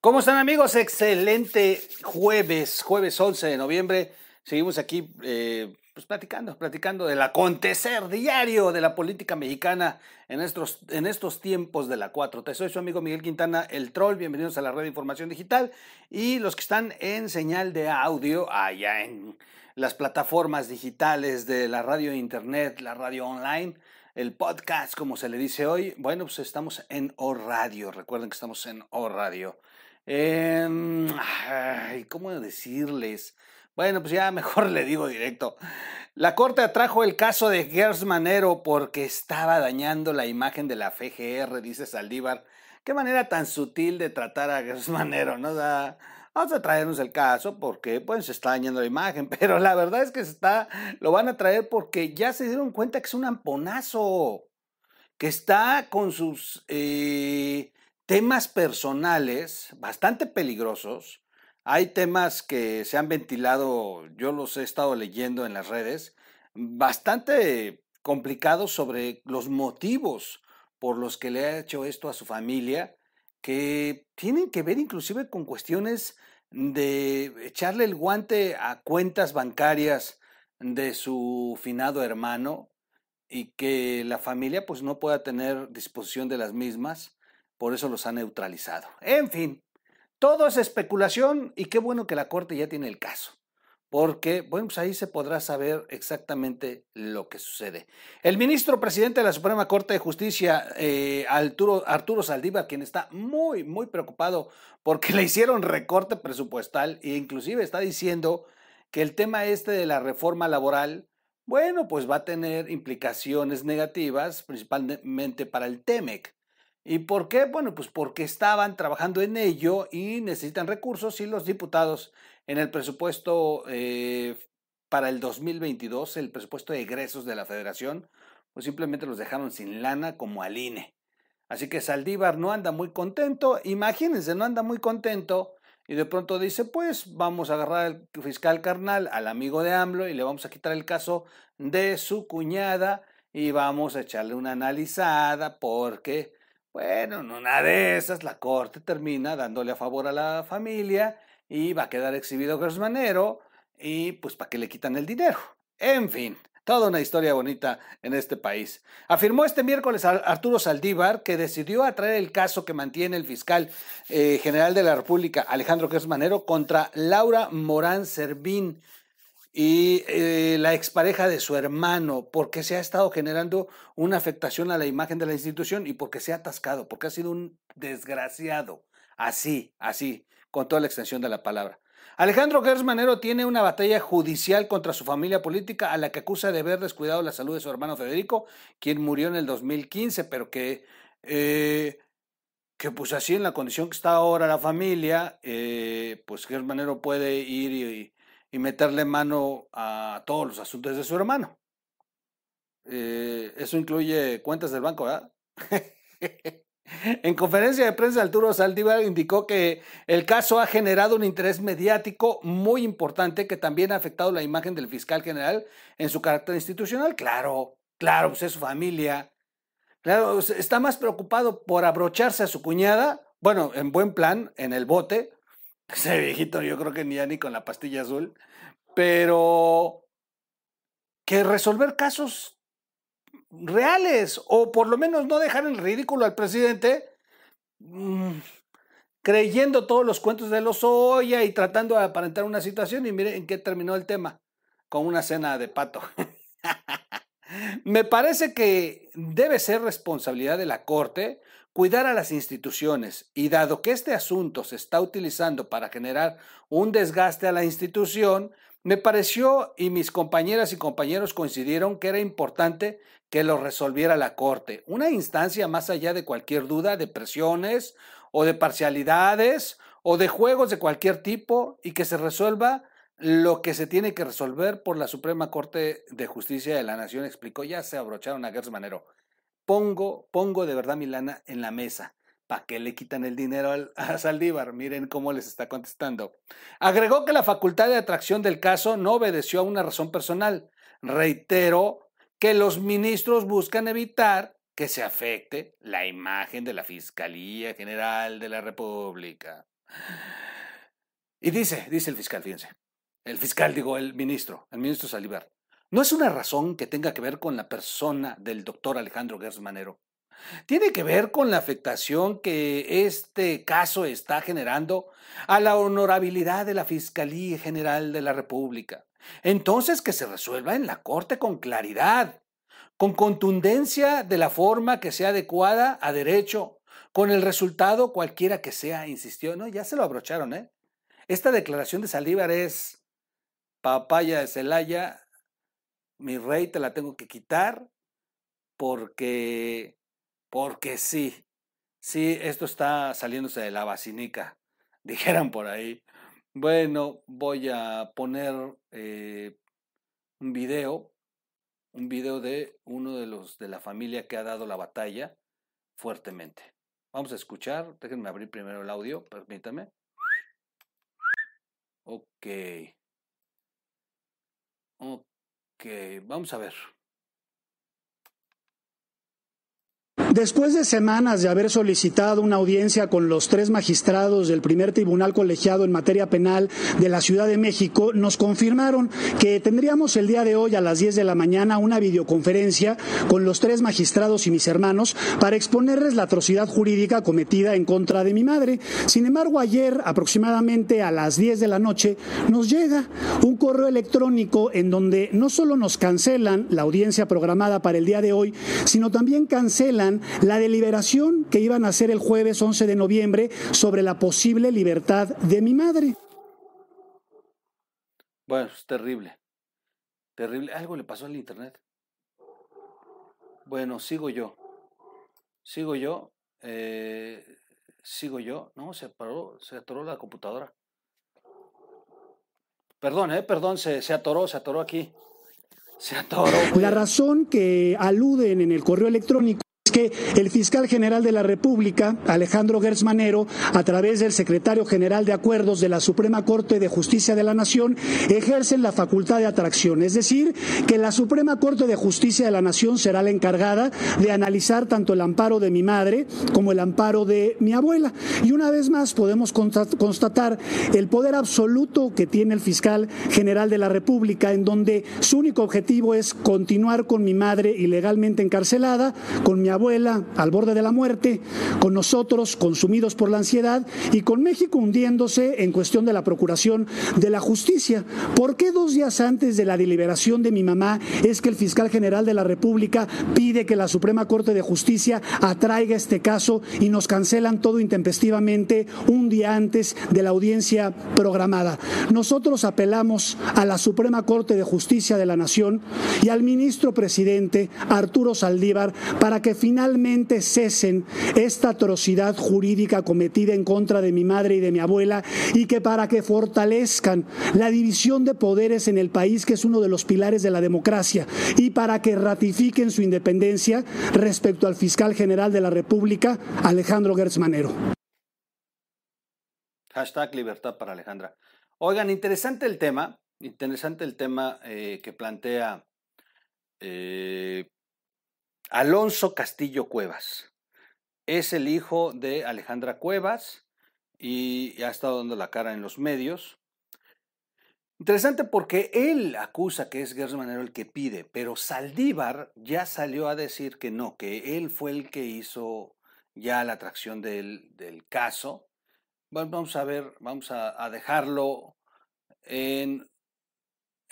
¿Cómo están amigos? Excelente jueves, jueves 11 de noviembre. Seguimos aquí eh, pues platicando, platicando del acontecer diario de la política mexicana en estos, en estos tiempos de la 4T. Soy su amigo Miguel Quintana, el troll. Bienvenidos a la red de información digital. Y los que están en señal de audio allá en las plataformas digitales de la radio internet, la radio online, el podcast, como se le dice hoy. Bueno, pues estamos en O Radio. Recuerden que estamos en O Radio. Em, ¿Cómo decirles? Bueno, pues ya mejor le digo directo. La Corte atrajo el caso de Gers Manero porque estaba dañando la imagen de la FGR, dice Saldívar. Qué manera tan sutil de tratar a Gers Manero, ¿no? Vamos a traernos el caso porque pues se está dañando la imagen, pero la verdad es que se está, lo van a traer porque ya se dieron cuenta que es un amponazo, que está con sus eh, temas personales bastante peligrosos. Hay temas que se han ventilado, yo los he estado leyendo en las redes, bastante complicados sobre los motivos por los que le ha hecho esto a su familia que tienen que ver inclusive con cuestiones de echarle el guante a cuentas bancarias de su finado hermano y que la familia pues no pueda tener disposición de las mismas, por eso los ha neutralizado. En fin, todo es especulación y qué bueno que la Corte ya tiene el caso porque, bueno, pues ahí se podrá saber exactamente lo que sucede. El ministro presidente de la Suprema Corte de Justicia, eh, Arturo, Arturo Saldívar, quien está muy, muy preocupado porque le hicieron recorte presupuestal e inclusive está diciendo que el tema este de la reforma laboral, bueno, pues va a tener implicaciones negativas, principalmente para el TEMEC. ¿Y por qué? Bueno, pues porque estaban trabajando en ello y necesitan recursos y los diputados en el presupuesto eh, para el 2022, el presupuesto de egresos de la federación, pues simplemente los dejaron sin lana como al INE. Así que Saldívar no anda muy contento, imagínense, no anda muy contento y de pronto dice, pues vamos a agarrar al fiscal carnal, al amigo de AMLO y le vamos a quitar el caso de su cuñada y vamos a echarle una analizada porque, bueno, en una de esas la corte termina dándole a favor a la familia y va a quedar exhibido Gersmanero y pues para que le quitan el dinero. En fin, toda una historia bonita en este país. Afirmó este miércoles Arturo Saldívar que decidió atraer el caso que mantiene el fiscal eh, general de la República, Alejandro Gersmanero, contra Laura Morán Servín y eh, la expareja de su hermano, porque se ha estado generando una afectación a la imagen de la institución y porque se ha atascado, porque ha sido un desgraciado. Así, así con toda la extensión de la palabra. Alejandro Gersmanero tiene una batalla judicial contra su familia política a la que acusa de haber descuidado la salud de su hermano Federico, quien murió en el 2015, pero que, eh, que pues así en la condición que está ahora la familia, eh, pues Gersmanero puede ir y, meterle mano a todos los asuntos de su hermano. Eh, eso incluye cuentas del banco, ¿verdad? En conferencia de prensa, Arturo Saldívar indicó que el caso ha generado un interés mediático muy importante que también ha afectado la imagen del fiscal general en su carácter institucional. Claro, claro, pues es su familia. Claro, está más preocupado por abrocharse a su cuñada, bueno, en buen plan, en el bote. Ese viejito yo creo que ni ya ni con la pastilla azul, pero que resolver casos reales o por lo menos no dejar en ridículo al presidente mm, creyendo todos los cuentos de los Oya y tratando de aparentar una situación y miren en qué terminó el tema con una cena de pato. Me parece que debe ser responsabilidad de la Corte cuidar a las instituciones y dado que este asunto se está utilizando para generar un desgaste a la institución, me pareció y mis compañeras y compañeros coincidieron que era importante que lo resolviera la Corte, una instancia más allá de cualquier duda de presiones o de parcialidades o de juegos de cualquier tipo y que se resuelva lo que se tiene que resolver por la Suprema Corte de Justicia de la Nación, explicó, ya se abrocharon a Gers Manero. Pongo, pongo de verdad mi lana en la mesa. ¿Para qué le quitan el dinero a Saldívar? Miren cómo les está contestando. Agregó que la facultad de atracción del caso no obedeció a una razón personal. Reitero que los ministros buscan evitar que se afecte la imagen de la Fiscalía General de la República. Y dice, dice el fiscal, fíjense, el fiscal, digo, el ministro, el ministro Salivar, no es una razón que tenga que ver con la persona del doctor Alejandro Gersmanero. Tiene que ver con la afectación que este caso está generando a la honorabilidad de la Fiscalía General de la República. Entonces que se resuelva en la Corte con claridad, con contundencia de la forma que sea adecuada a derecho, con el resultado cualquiera que sea, insistió. No, ya se lo abrocharon, ¿eh? Esta declaración de Saldívar es papaya de Celaya, mi rey te la tengo que quitar porque, porque sí, sí, esto está saliéndose de la basinica, dijeran por ahí. Bueno, voy a poner eh, un video, un video de uno de los de la familia que ha dado la batalla fuertemente. Vamos a escuchar, déjenme abrir primero el audio, permítanme. Ok. Ok, vamos a ver. Después de semanas de haber solicitado una audiencia con los tres magistrados del primer tribunal colegiado en materia penal de la Ciudad de México, nos confirmaron que tendríamos el día de hoy a las 10 de la mañana una videoconferencia con los tres magistrados y mis hermanos para exponerles la atrocidad jurídica cometida en contra de mi madre. Sin embargo, ayer, aproximadamente a las 10 de la noche, nos llega un correo electrónico en donde no solo nos cancelan la audiencia programada para el día de hoy, sino también cancelan la deliberación que iban a hacer el jueves 11 de noviembre sobre la posible libertad de mi madre. Bueno, es terrible. Terrible. Algo le pasó al internet. Bueno, sigo yo. Sigo yo. Eh, sigo yo. No, se paró, se atoró la computadora. Perdón, eh, perdón, se, se atoró, se atoró aquí. Se atoró. La razón que aluden en el correo electrónico que el fiscal general de la República, Alejandro Gersmanero, a través del secretario general de Acuerdos de la Suprema Corte de Justicia de la Nación, ejercen la facultad de atracción. Es decir, que la Suprema Corte de Justicia de la Nación será la encargada de analizar tanto el amparo de mi madre como el amparo de mi abuela. Y una vez más podemos constatar el poder absoluto que tiene el fiscal general de la República, en donde su único objetivo es continuar con mi madre ilegalmente encarcelada, con mi abuela al borde de la muerte, con nosotros consumidos por la ansiedad y con México hundiéndose en cuestión de la procuración de la justicia. ¿Por qué dos días antes de la deliberación de mi mamá es que el fiscal general de la República pide que la Suprema Corte de Justicia atraiga este caso y nos cancelan todo intempestivamente un día antes de la audiencia programada? Nosotros apelamos a la Suprema Corte de Justicia de la Nación y al ministro presidente Arturo Saldívar para que finalmente finalmente cesen esta atrocidad jurídica cometida en contra de mi madre y de mi abuela y que para que fortalezcan la división de poderes en el país, que es uno de los pilares de la democracia, y para que ratifiquen su independencia respecto al fiscal general de la República, Alejandro Gertz Hashtag libertad para Alejandra. Oigan, interesante el tema, interesante el tema eh, que plantea eh, Alonso Castillo Cuevas. Es el hijo de Alejandra Cuevas y ha estado dando la cara en los medios. Interesante porque él acusa que es Gerson Manero el que pide, pero Saldívar ya salió a decir que no, que él fue el que hizo ya la atracción del, caso. vamos a ver, vamos a dejarlo en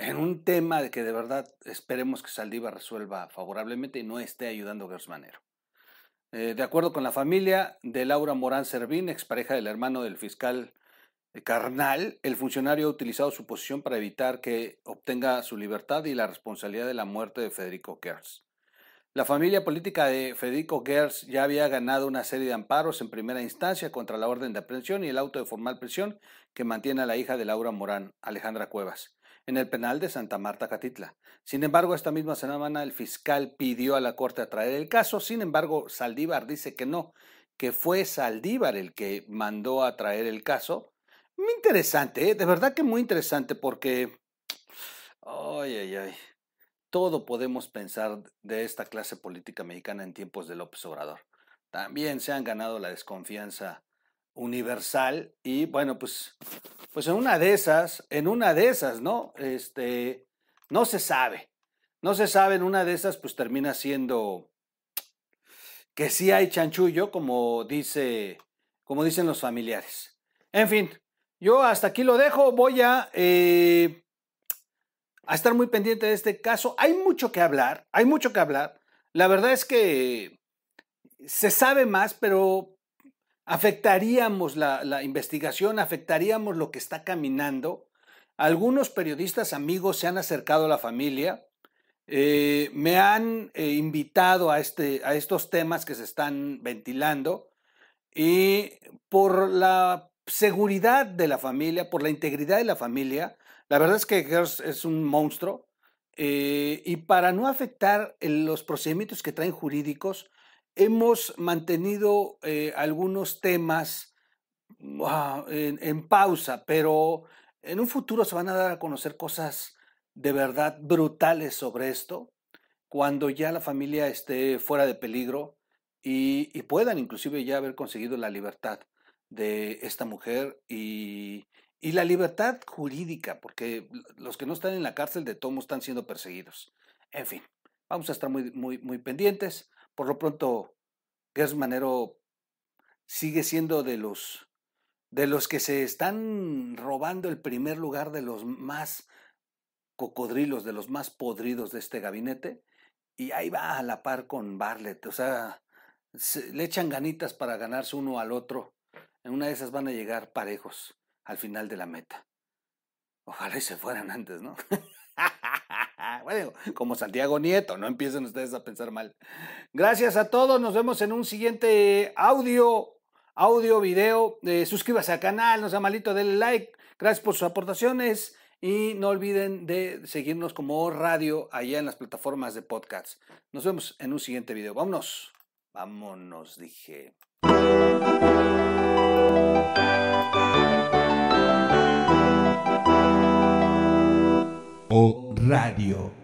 en un tema de que de verdad esperemos que Saldívar resuelva favorablemente y no esté ayudando a Gersmanero. Eh, de acuerdo con la familia de Laura Morán Servín, expareja del hermano del fiscal eh, Carnal, el funcionario ha utilizado su posición para evitar que obtenga su libertad y la responsabilidad de la muerte de Federico Gers. La familia política de Federico Gers ya había ganado una serie de amparos en primera instancia contra la orden de aprehensión y el auto de formal prisión que mantiene a la hija de Laura Morán, Alejandra Cuevas en el penal de Santa Marta Catitla. Sin embargo, esta misma semana el fiscal pidió a la Corte atraer el caso, sin embargo, Saldívar dice que no, que fue Saldívar el que mandó a traer el caso. Muy interesante, ¿eh? de verdad que muy interesante porque... Ay, ay, ay. todo podemos pensar de esta clase política mexicana en tiempos de López Obrador. También se han ganado la desconfianza universal y bueno, pues, pues en una de esas, en una de esas, ¿no? Este, no se sabe, no se sabe, en una de esas pues termina siendo que sí hay chanchullo, como dice, como dicen los familiares. En fin, yo hasta aquí lo dejo, voy a, eh, a estar muy pendiente de este caso. Hay mucho que hablar, hay mucho que hablar. La verdad es que se sabe más, pero afectaríamos la, investigación, afectaríamos lo que está caminando. Algunos periodistas amigos se han acercado a la familia, eh, me han eh, invitado a, este, a estos temas que se están ventilando y por la seguridad de la familia, por la integridad de la familia, la verdad es que es un monstruo eh, y para no afectar los procedimientos que traen jurídicos, hemos mantenido eh, algunos temas ah, en, pausa, pero en un futuro se van a dar a conocer cosas de verdad brutales sobre esto, cuando ya la familia esté fuera de peligro y, puedan inclusive ya haber conseguido la libertad de esta mujer y, la libertad jurídica, porque los que no están en la cárcel de tomo están siendo perseguidos. En fin, vamos a estar muy pendientes. Por lo pronto, Gers Manero sigue siendo de los, de los que se están robando el primer lugar de los más cocodrilos, de los más podridos de este gabinete. Y ahí va a la par con Barlett. O sea, le echan ganitas para ganarse uno al otro. En una de esas van a llegar parejos al final de la meta. Ojalá y se fueran antes, ¿no? bueno, como Santiago Nieto, no empiecen ustedes a pensar mal. Gracias a todos, nos vemos en un siguiente audio, audio, video. Eh, suscríbase al canal, no sea malito, denle like. Gracias por sus aportaciones y no olviden de seguirnos como radio allá en las plataformas de podcast. Nos vemos en un siguiente video. Vámonos. Vámonos, dije. O Radio.